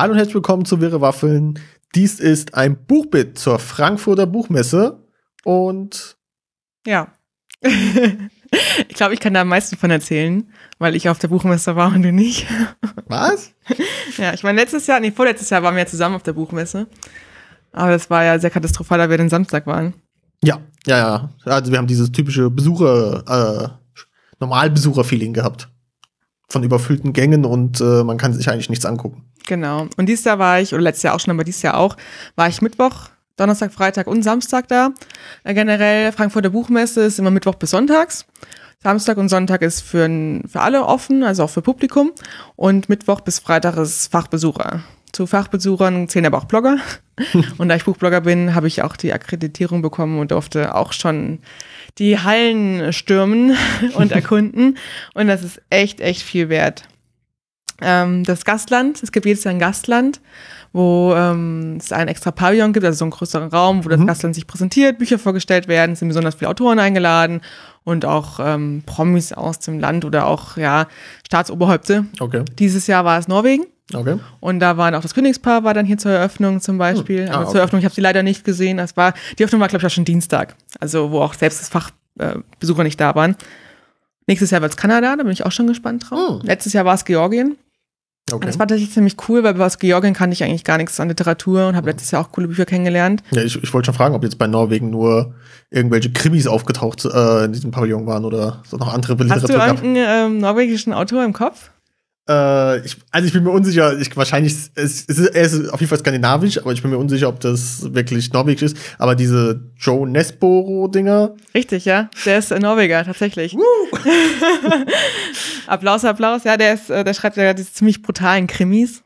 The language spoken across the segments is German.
Hallo und herzlich willkommen zu Wirre Waffeln. Dies ist ein Buchbit zur Frankfurter Buchmesse und Ja. ich glaube, ich kann da am meisten von erzählen, weil ich auf der Buchmesse war und du nicht. was? ja, ich meine, letztes Jahr, nee, vorletztes Jahr waren wir ja zusammen auf der Buchmesse. Aber das war ja sehr katastrophal, da wir den Samstag waren. Ja, ja, ja. Also wir haben dieses typische Besucher, äh, Normalbesucher-Feeling gehabt. Von überfüllten Gängen und äh, man kann sich eigentlich nichts angucken. Genau. Und dieses Jahr war ich, oder letztes Jahr auch schon, aber dieses Jahr auch, war ich Mittwoch, Donnerstag, Freitag und Samstag da. Äh, generell, Frankfurter Buchmesse ist immer Mittwoch bis Sonntags. Samstag und Sonntag ist für, für alle offen, also auch für Publikum. Und Mittwoch bis Freitag ist Fachbesucher. Zu Fachbesuchern zählen aber auch Blogger. und da ich Buchblogger bin, habe ich auch die Akkreditierung bekommen und durfte auch schon die Hallen stürmen und erkunden. Und das ist echt, echt viel wert. Ähm, das Gastland, es gibt jedes Jahr ein Gastland, wo ähm, es einen extra Pavillon gibt, also so einen größeren Raum, wo das Mhm. Gastland sich präsentiert, Bücher vorgestellt werden, es sind besonders viele Autoren eingeladen und auch ähm, Promis aus dem Land oder auch ja Staatsoberhäupte. Okay, Dieses Jahr war es Norwegen okay. und da waren auch das Königspaar war dann hier zur Eröffnung zum Beispiel. Hm. Ah, Aber okay. zur Eröffnung, ich habe sie leider nicht gesehen. Das war die Eröffnung war glaube ich auch schon Dienstag, also wo auch selbst das Fachbesucher äh, nicht da waren. Nächstes Jahr wird es Kanada, da bin ich auch schon gespannt drauf. Hm. Letztes Jahr war es Georgien. Okay. Das war tatsächlich ziemlich cool, weil aus Georgien kannte ich eigentlich gar nichts an Literatur und habe letztes Jahr auch coole Bücher kennengelernt. Ja, ich, ich wollte schon fragen, ob jetzt bei Norwegen nur irgendwelche Krimis aufgetaucht äh, in diesem Pavillon waren oder so noch andere Hast du Literatur irgendeinen ähm, norwegischen Autor im Kopf? Äh, ich, also ich bin mir unsicher, ich, wahrscheinlich, es, es ist, er ist auf jeden Fall skandinavisch, aber ich bin mir unsicher, ob das wirklich norwegisch ist. Aber diese Joe Nesboro-Dinger, Richtig, ja. Der ist Norweger, tatsächlich. Applaus, Applaus. Ja, der, ist, äh, der schreibt ja diese ziemlich brutalen Krimis.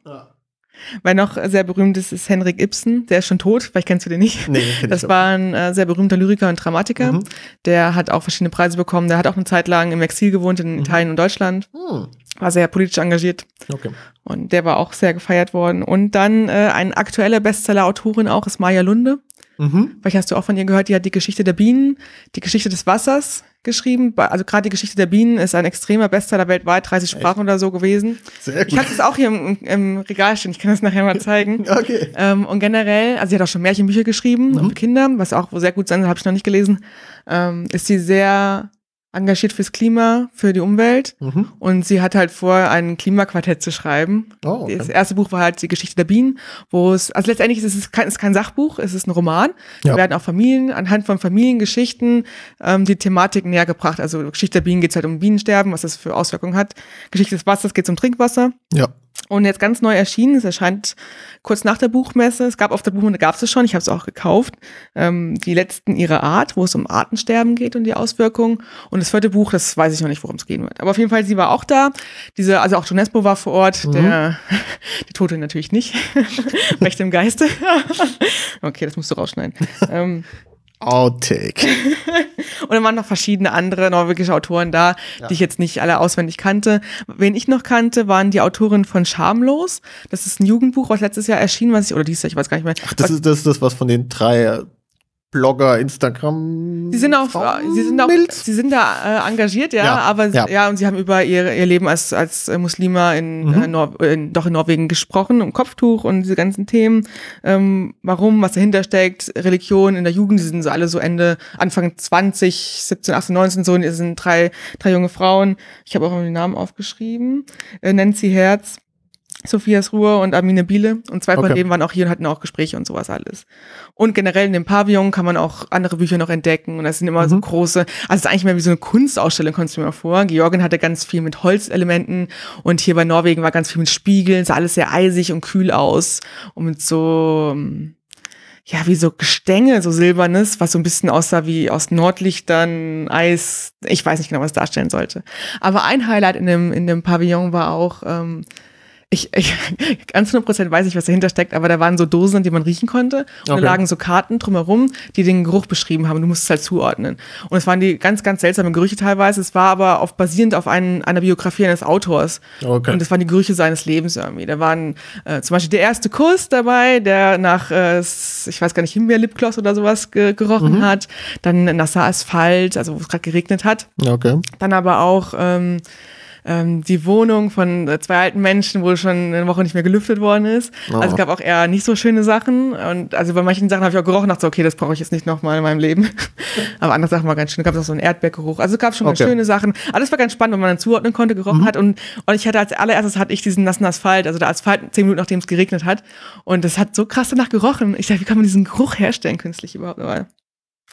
Weil noch sehr berühmt ist, ist Henrik Ibsen. Der ist schon tot, vielleicht kennst du den nicht. nee, kenn Das war ein äh, sehr berühmter Lyriker und Dramatiker. Mhm. Der hat auch verschiedene Preise bekommen. Der hat auch eine Zeit lang im Exil gewohnt in Italien und Deutschland. Hm, War sehr politisch engagiert. okay. Und der war auch sehr gefeiert worden. Und dann äh, eine aktuelle Bestseller-Autorin auch ist Maja Lunde. Mhm. Vielleicht hast du auch von ihr gehört, die hat die Geschichte der Bienen, die Geschichte des Wassers geschrieben. Also gerade die Geschichte der Bienen ist ein extremer Bestseller weltweit, 30 Sprachen oder so gewesen. Sehr Ich gut. habe es auch hier im, im Regal stehen, ich kann das nachher mal zeigen. Okay. Ähm, und generell, also sie hat auch schon Märchenbücher geschrieben, auch für Kinder, was auch sehr gut sein soll, habe ich noch nicht gelesen, ähm, ist sie sehr engagiert fürs Klima, für die Umwelt. Mhm. Und sie hat halt vor, ein Klimaquartett zu schreiben. Oh, Das okay. erste Buch war halt die Geschichte der Bienen, wo es, also letztendlich ist es kein, ist kein Sachbuch, es ist ein Roman. Ja. Da werden auch Familien, anhand von Familiengeschichten, ähm, die Thematik näher gebracht. Also Geschichte der Bienen geht halt um Bienensterben, was das für Auswirkungen hat. Geschichte des Wassers geht um Trinkwasser. Ja. Und jetzt ganz neu erschienen, es erscheint kurz nach der Buchmesse, es gab auf der Buchmesse, gab es es schon, ich habe es auch gekauft, ähm, die letzten ihrer Art, wo es um Artensterben geht und die Auswirkungen. Und das vierte Buch, das weiß ich noch nicht, worum es gehen wird. Aber auf jeden Fall, sie war auch da. Diese, also auch Jonesbo war vor Ort, der, die Tote natürlich nicht. Recht im Geiste. okay, das musst du rausschneiden. ähm, Outtake. und dann waren noch verschiedene andere norwegische Autoren da, Ja. die ich jetzt nicht alle auswendig kannte. Wen ich noch kannte, waren die Autoren von Schamlos. Das ist ein Jugendbuch, was letztes Jahr erschien, was ich, oder dieses Jahr, ich weiß gar nicht mehr. Ach, das ist das, ist das, was von den drei Blogger, Instagram. Sie sind auch, Frauen- sie sind auch, Mails? sie sind da äh, engagiert, ja, Ja, aber ja. ja. und sie haben über ihr, ihr Leben als als äh, Muslima in, Mhm. äh, Nor in doch in Norwegen gesprochen, um Kopftuch und diese ganzen Themen, ähm, warum, was dahinter steckt, Religion in der Jugend, die sind so alle so Ende Anfang 20, 17, 18, 19 so, und es sind drei drei junge Frauen. Ich habe auch die Namen aufgeschrieben. Äh, Nancy Herz, Sophias Ruhr und Amine Biele. Und zwei von Okay. denen waren auch hier und hatten auch Gespräche und sowas alles. Und generell in dem Pavillon kann man auch andere Bücher noch entdecken. Und das sind immer so Mhm. große, also es ist eigentlich mehr wie so eine Kunstausstellung, kommst du mir vor. Georgien hatte ganz viel mit Holzelementen und hier bei Norwegen war ganz viel mit Spiegeln, sah alles sehr eisig und kühl aus. Und mit so, ähm, ja, wie so Gestänge, so silbernes, was so ein bisschen aussah wie aus Nordlichtern, Eis. Ich weiß nicht genau, was es darstellen sollte. Aber ein Highlight in dem, in dem Pavillon war auch, ähm, ich, ich ganz 100% weiß ich, was dahinter steckt, aber da waren so Dosen, die man riechen konnte. Und Okay. da lagen so Karten drumherum, die den Geruch beschrieben haben. Du musst es halt zuordnen. Und es waren die ganz, ganz seltsamen Gerüche teilweise. Es war aber auf, basierend auf einen, einer Biografie eines Autors. Okay. Und das waren die Gerüche seines Lebens irgendwie. Da waren äh, zum Beispiel der erste Kuss dabei, der nach, äh, ich weiß gar nicht, Himbeer-Lipgloss oder sowas ge gerochen hat. Dann nasser Asphalt, also wo es gerade geregnet hat. okay. Dann aber auch ähm, ähm, die Wohnung von äh, zwei alten Menschen, wo schon eine Woche nicht mehr gelüftet worden ist. Oh. Also es gab auch eher nicht so schöne Sachen. Und also bei manchen Sachen habe ich auch gerochen und dachte, so, okay, das brauche ich jetzt nicht nochmal in meinem Leben. Aber andere Sachen waren ganz schön. Da gab es auch so einen Erdbeergeruch. Also es gab schon ganz Okay. schöne Sachen. Alles war ganz spannend, wenn man dann zuordnen konnte, gerochen hat. Und, und ich hatte als allererstes hatte ich diesen nassen Asphalt, also der Asphalt zehn Minuten nachdem es geregnet hat. Und das hat so krass danach gerochen. Ich dachte, wie kann man diesen Geruch herstellen künstlich überhaupt? Aber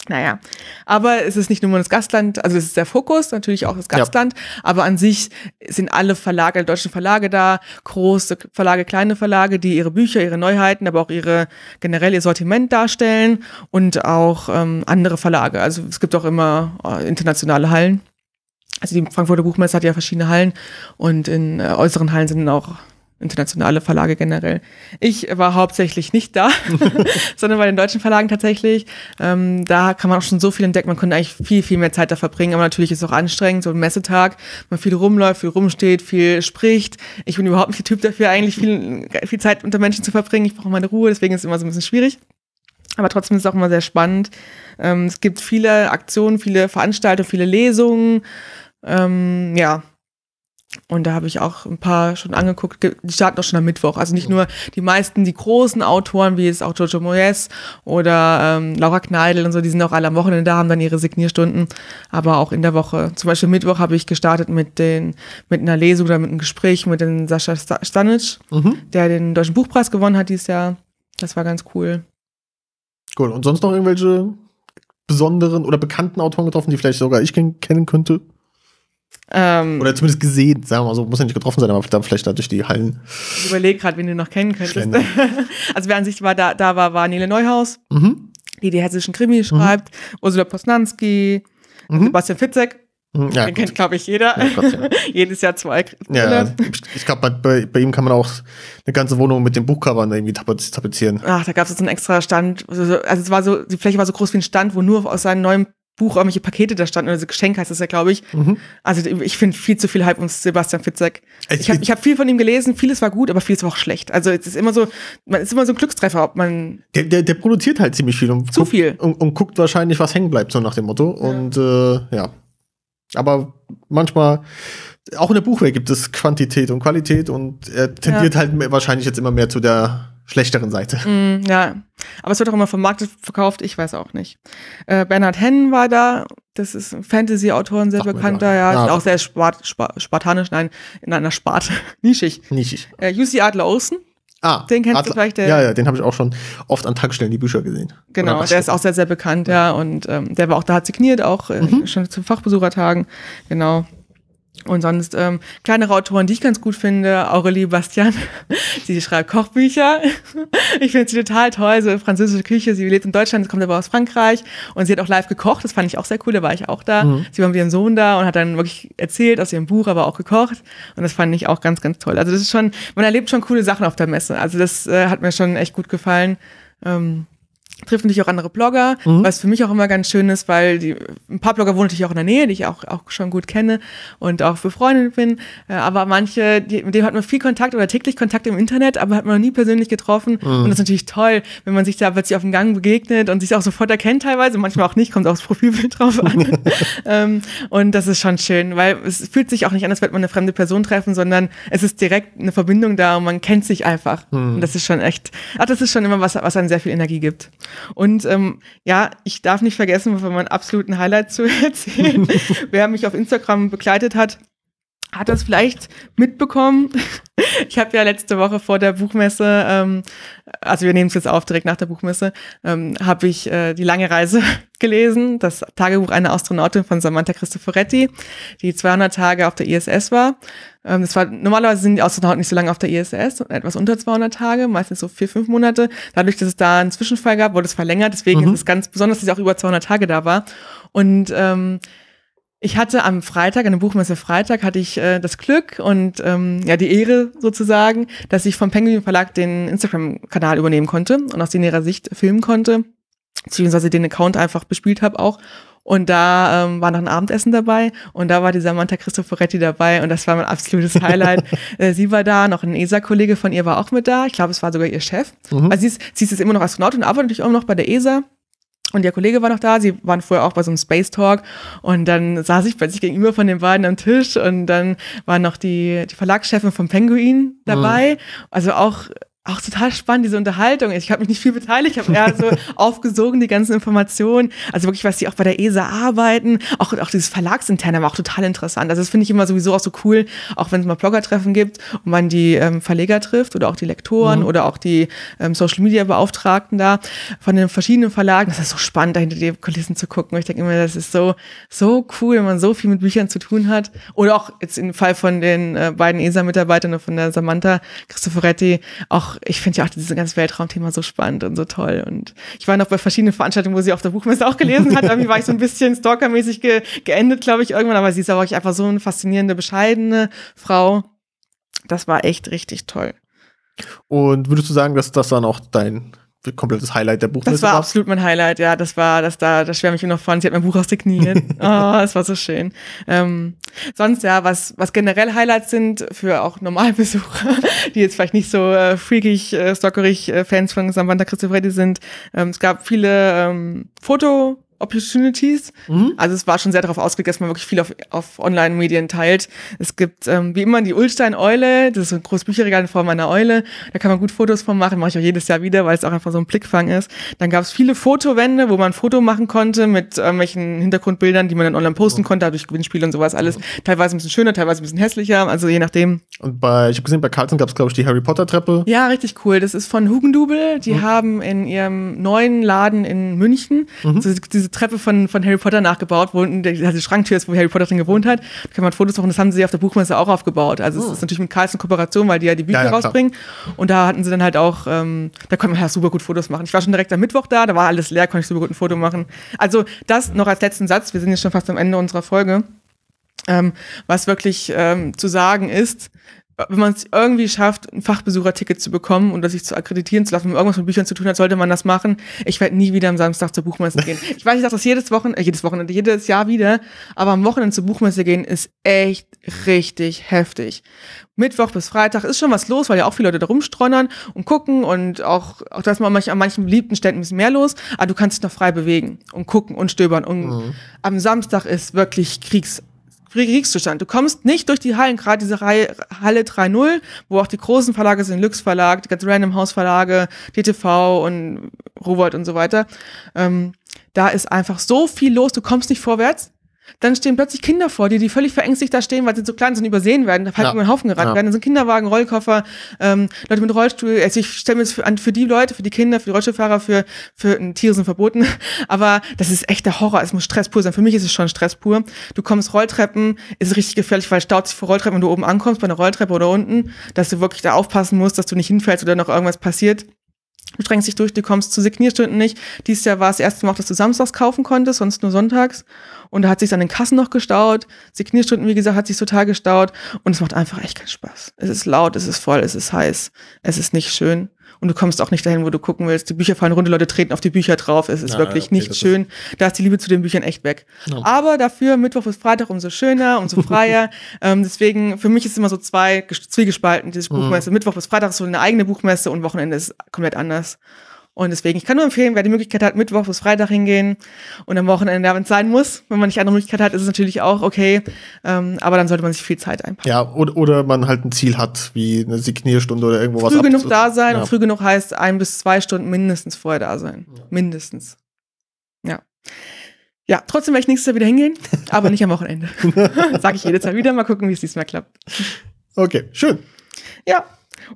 naja, aber es ist nicht nur das Gastland, also es ist der Fokus, natürlich auch das Ja. Gastland, aber an sich sind alle Verlage, alle deutschen Verlage da, große Verlage, kleine Verlage, die ihre Bücher, ihre Neuheiten, aber auch ihre generell ihr Sortiment darstellen und auch ähm, andere Verlage. Also es gibt auch immer äh, internationale Hallen. Also die Frankfurter Buchmesse hat ja verschiedene Hallen und in äh, äußeren Hallen sind auch internationale Verlage generell. Ich war hauptsächlich nicht da, sondern bei den deutschen Verlagen tatsächlich. Ähm, da kann man auch schon so viel entdecken. Man konnte eigentlich viel, viel mehr Zeit da verbringen. Aber natürlich ist es auch anstrengend, so ein Messetag. Man viel rumläuft, viel rumsteht, viel spricht. Ich bin überhaupt nicht der Typ dafür, eigentlich viel, viel Zeit unter Menschen zu verbringen. Ich brauche meine Ruhe, deswegen ist es immer so ein bisschen schwierig. Aber trotzdem ist es auch immer sehr spannend. Ähm, es gibt viele Aktionen, viele Veranstaltungen, viele Lesungen. Ähm, ja. Und da habe ich auch ein paar schon angeguckt. Ge- Die starten auch schon am Mittwoch. Also nicht nur die meisten, die großen Autoren, wie jetzt auch Jojo Moyes oder ähm, Laura Kneidl und so, die sind auch alle am Wochenende da, haben dann ihre Signierstunden. Aber auch in der Woche. Zum Beispiel Mittwoch habe ich gestartet mit den, mit einer Lesung oder mit einem Gespräch mit den Sascha Sta- Stanic, Mhm. der den Deutschen Buchpreis gewonnen hat dieses Jahr. Das war ganz cool. Cool. Und sonst noch irgendwelche besonderen oder bekannten Autoren getroffen, die vielleicht sogar ich ken- kennen könnte? Ähm, Oder zumindest gesehen, sagen wir mal so. Muss ja nicht getroffen sein, aber dann vielleicht durch die Hallen. Ich überlege gerade, wen du noch kennen könntest. Also wer an sich war, da, da war, war Nele Neuhaus, Mhm. die die hessischen Krimi schreibt, Ursula Posnanski, Mhm. Sebastian Fitzek, Mhm. Ja, den kennt, glaube ich, jeder. Ja, Gott, ja. Jedes Jahr zwei. ja, ich, glaube, bei, bei ihm kann man auch eine ganze Wohnung mit den Buchcovern irgendwie tapez- tapezieren. Ach, da gab es so einen extra Stand. Also so- also es war so, die Fläche war so groß wie ein Stand, wo nur aus seinem neuen Buch irgendwelche Pakete da standen, oder so Geschenk heißt das ja, glaube ich. Mhm. Also ich finde viel zu viel Hype um Sebastian Fitzek. Ich- habe ich hab viel von ihm gelesen, vieles war gut, aber vieles war auch schlecht. Also es ist immer so, man ist immer so ein Glückstreffer, ob man Der, der, der produziert halt ziemlich viel und Zu guckt, viel. Und, und guckt wahrscheinlich, was hängen bleibt, so nach dem Motto. Und äh, ja. Aber manchmal, auch in der Buchwelt gibt es Quantität und Qualität und er tendiert halt mehr- wahrscheinlich jetzt immer mehr zu der schlechteren Seite. Mm, ja, aber es wird auch immer vom Markt verkauft, ich weiß auch nicht. Äh, Bernhard Hennen war da, das ist ein Fantasy-Autor, ein sehr mir bekannter, ja, Ja. auch sehr spart, spart, spartanisch, nein, in einer Sparte, nischig. Nischig. Äh, UC Adler Olsen, Ah, Den kennst du vielleicht, der- ja, ja, den habe ich auch schon oft an Tankstellen die Bücher gesehen. genau, der ist auch sehr, sehr bekannt, ja, und ähm, der war auch da, hat signiert, auch äh, Mhm. schon zu Fachbesuchertagen, genau. Und sonst ähm, kleinere Autoren, die ich ganz gut finde, Aurelie Bastian, sie schreibt Kochbücher. Ich finde sie total toll, so französische Küche. Sie lebt in Deutschland, kommt aber aus Frankreich und sie hat auch live gekocht. Das fand ich auch sehr cool, da war ich auch da. Mhm. Sie war mit ihrem Sohn da und hat dann wirklich erzählt aus ihrem Buch, aber auch gekocht. Und das fand ich auch ganz, ganz toll. Also das ist schon, man erlebt schon coole Sachen auf der Messe. Also das äh, hat mir schon echt gut gefallen. Ähm, trifft natürlich auch andere Blogger, Mhm. was für mich auch immer ganz schön ist, weil die, ein paar Blogger wohnen natürlich auch in der Nähe, die ich auch, auch schon gut kenne und auch befreundet bin. Äh, aber manche, die, mit denen hat man viel Kontakt oder täglich Kontakt im Internet, aber hat man noch nie persönlich getroffen. Mhm. Und das ist natürlich toll, wenn man sich da plötzlich auf dem Gang begegnet und sich auch sofort erkennt teilweise, manchmal auch nicht, kommt aufs Profilbild drauf an. ähm, und das ist schon schön, weil es fühlt sich auch nicht an, als würde man eine fremde Person treffen, sondern es ist direkt eine Verbindung da und man kennt sich einfach. Und das ist schon echt, ach, das ist schon immer was, was einem sehr viel Energie gibt. Und ähm, ja, ich darf nicht vergessen, von meinem absoluten Highlight zu erzählen. Wer mich auf Instagram begleitet hat, hat das vielleicht mitbekommen. Ich habe ja letzte Woche vor der Buchmesse, ähm, also wir nehmen es jetzt auf, direkt nach der Buchmesse, ähm, habe ich äh, die lange Reise gelesen, das Tagebuch einer Astronautin von Samantha Cristoforetti, die 200 Tage auf der ISS war. Ähm, das war normalerweise sind die Astronauten nicht so lange auf der ISS, etwas unter 200 Tage, meistens so vier, fünf Monate. Dadurch, dass es da einen Zwischenfall gab, wurde es verlängert. Deswegen Mhm. ist es ganz besonders, dass sie auch über 200 Tage da war. Und ähm, ich hatte am Freitag, an der Buchmesse Freitag, hatte ich äh, das Glück und ähm, ja die Ehre sozusagen, dass ich vom Penguin Verlag den Instagram-Kanal übernehmen konnte und aus ihrer Sicht filmen konnte, beziehungsweise den Account einfach bespielt habe auch. Und da ähm, war noch ein Abendessen dabei und da war die Samantha Cristoforetti dabei und das war mein absolutes Highlight. äh, sie war da, noch ein ESA-Kollege von ihr war auch mit da. Ich glaube, es war sogar ihr Chef. Mhm. Also sie ist, sie ist jetzt immer noch Astronautin, aber natürlich auch noch bei der ESA Und der Kollege war noch da, sie waren vorher auch bei so einem Space Talk und dann saß ich plötzlich gegenüber von den beiden am Tisch und dann war noch die, die Verlagschefin vom Penguin dabei. Mhm. Also auch auch total spannend, diese Unterhaltung. Ich habe mich nicht viel beteiligt, ich habe eher so aufgesogen, die ganzen Informationen. Also wirklich, was die auch bei der ESA arbeiten. Auch, auch dieses Verlagsinterne war auch total interessant. Also das finde ich immer sowieso auch so cool, auch wenn es mal Bloggertreffen gibt und man die ähm, Verleger trifft oder auch die Lektoren mhm. oder auch die ähm, Social Media Beauftragten da von den verschiedenen Verlagen. Das ist so spannend, da hinter die Kulissen zu gucken. Ich denke immer, das ist so, so cool, wenn man so viel mit Büchern zu tun hat. Oder auch jetzt im Fall von den äh, beiden ESA-Mitarbeitern von der Samantha Cristoforetti, auch ich finde ja auch dieses ganze Weltraumthema so spannend und so toll. Und ich war noch bei verschiedenen Veranstaltungen, wo sie auf der Buchmesse auch gelesen hat. Irgendwie war ich so ein bisschen stalkermäßig ge geendet, glaube ich, irgendwann. Aber sie ist aber auch einfach so eine faszinierende, bescheidene Frau. Das war echt richtig toll. Und würdest du sagen, dass das dann auch dein komplettes Highlight der Buchmesse Das war absolut mein Highlight, ja. Das war, das da, das schwärme ich mir noch von. Sie hat mein Buch aussigniert. oh, es war so schön. Ähm, sonst ja, was, was generell Highlights sind für auch Normalbesucher, die jetzt vielleicht nicht so äh, freakig, äh, stalkerig äh, Fans von Samantha Christopheretti sind. Ähm, es gab viele ähm, Foto Opportunities. Mhm. Also es war schon sehr darauf ausgelegt, dass man wirklich viel auf, auf Online-Medien teilt. Es gibt ähm, wie immer die Ulstein-Eule, das ist so ein großes Bücherregal in Form einer Eule. Da kann man gut Fotos von machen, mache ich auch jedes Jahr wieder, weil es auch einfach so ein Blickfang ist. Dann gab es viele Fotowände, wo man ein Foto machen konnte mit irgendwelchen Hintergrundbildern, die man dann online posten mhm. konnte, durch Gewinnspiele und sowas alles. Mhm. Teilweise ein bisschen schöner, teilweise ein bisschen hässlicher, also je nachdem. Und bei, ich habe gesehen, bei Carlton gab es, glaube ich, die Harry Potter-Treppe. Ja, richtig cool. Das ist von Hugendubel. Die mhm. haben in ihrem neuen Laden in München mhm. also diese Treppe von, von Harry Potter nachgebaut, wo die, die Schranktür ist, wo Harry Potter drin gewohnt hat. Da kann man Fotos machen, das haben sie auf der Buchmesse auch aufgebaut. Also oh. es ist natürlich mit Carlsen Kooperation, weil die ja die Bücher ja, ja, rausbringen. Und da hatten sie dann halt auch, ähm, da konnte man ja super gut Fotos machen. Ich war schon direkt am Mittwoch da, da war alles leer, konnte ich super gut ein Foto machen. Also das noch als letzten Satz, wir sind jetzt schon fast am Ende unserer Folge. Ähm, was wirklich ähm, zu sagen ist, wenn man es irgendwie schafft, ein Fachbesucherticket zu bekommen und sich zu akkreditieren zu lassen, wenn man irgendwas mit Büchern zu tun hat, sollte man das machen. Ich werde nie wieder am Samstag zur Buchmesse gehen. Ich weiß, ich sage das jedes Wochenende, äh, jedes Wochenende, jedes Jahr wieder, aber am Wochenende zur Buchmesse gehen ist echt richtig heftig. Mittwoch bis Freitag ist schon was los, weil ja auch viele Leute da rumstreunern und gucken und auch, auch dass man an manchen beliebten Ständen ein bisschen mehr los, aber du kannst dich noch frei bewegen und gucken und stöbern. Und mhm. am Samstag ist wirklich Kriegs Kriegszustand. Du kommst nicht durch die Hallen, gerade diese Reihe, Halle 3.0, wo auch die großen Verlage sind, Lux Verlag, die ganzen Random House Verlage, DTV und Rowold und so weiter. Ähm, da ist einfach so viel los, du kommst nicht vorwärts. Dann stehen plötzlich Kinder vor dir, die völlig verängstigt da stehen, weil sie so klein sind, übersehen werden, da halt ja. über den Haufen gerannt ja. werden. Dann sind Kinderwagen, Rollkoffer, ähm, Leute mit Rollstuhl. Also ich stelle mir das für, an für die Leute, für die Kinder, für die Rollstuhlfahrer, für, für Tiere sind verboten. Aber das ist echt der Horror. Es muss Stress pur sein. Für mich ist es schon Stress pur. Du kommst Rolltreppen, ist richtig gefährlich, weil es staut sich vor Rolltreppen, wenn du oben ankommst, bei einer Rolltreppe oder unten, dass du wirklich da aufpassen musst, dass du nicht hinfällst oder noch irgendwas passiert. Du strengst dich durch, du kommst zu Signierstunden nicht. Dieses Jahr war es das erste Mal dass du samstags kaufen konntest, sonst nur sonntags. Und da hat sich an den Kassen noch gestaut. Signierstunden, wie gesagt, hat sich total gestaut. Und es macht einfach echt keinen Spaß. Es ist laut, es ist voll, es ist heiß, es ist nicht schön. Und du kommst auch nicht dahin, wo du gucken willst. Die Bücher fallen runter, Leute treten auf die Bücher drauf. Es ist ja, wirklich okay, nicht schön. Da ist die Liebe zu den Büchern echt weg. Ja. Aber dafür Mittwoch bis Freitag umso schöner, umso freier. ähm, deswegen, für mich ist es immer so zwei, zwiegespalten, diese mhm. Buchmesse. Mittwoch bis Freitag ist so eine eigene Buchmesse und Wochenende ist komplett anders. Und deswegen, ich kann nur empfehlen, wer die Möglichkeit hat, Mittwoch bis Freitag hingehen und am Wochenende, wenn es sein muss, wenn man nicht andere Möglichkeit hat, ist es natürlich auch okay. Ähm, aber dann sollte man sich viel Zeit einplanen. Ja, oder, oder man halt ein Ziel hat, wie eine Signierstunde oder irgendwo früh was. Früh genug da sein ja. und früh genug heißt ein bis zwei Stunden mindestens vorher da sein. Ja. Mindestens. Ja. Ja, trotzdem werde ich nächstes Jahr wieder hingehen, aber nicht am Wochenende. Sage ich jedes Jahr wieder. Mal gucken, wie es diesmal klappt. Okay, schön. Ja,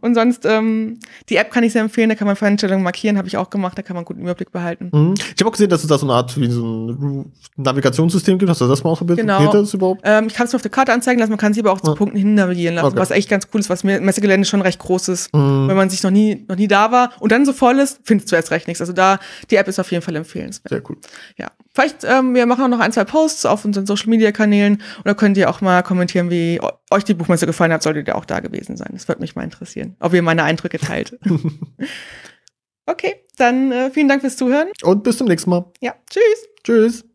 und sonst, ähm, die App kann ich sehr empfehlen, da kann man Veranstaltungen markieren, habe ich auch gemacht, da kann man einen guten Überblick behalten. Mhm. Ich habe auch gesehen, dass es da so eine Art wie so ein Navigationssystem gibt. Hast du das mal ausprobiert? Genau. das überhaupt? Ähm, ich kann es mir auf der Karte anzeigen lassen, man kann sie aber auch zu Punkten hin navigieren lassen, okay. was echt ganz cool ist, was Messegelände schon recht groß ist. Mhm. Wenn man sich noch nie, noch nie da war und dann so voll ist, findest du erst recht nichts. Also da, die App ist auf jeden Fall empfehlenswert. Sehr cool. Ja. Vielleicht, ähm, wir machen auch noch ein, zwei Posts auf unseren Social Media Kanälen und da könnt ihr auch mal kommentieren, wie euch die Buchmesse gefallen hat, solltet ihr auch da gewesen sein. Das würde mich mal interessieren, ob ihr meine Eindrücke teilt. okay, dann äh, vielen Dank fürs Zuhören. Und bis zum nächsten Mal. Ja, tschüss. Tschüss.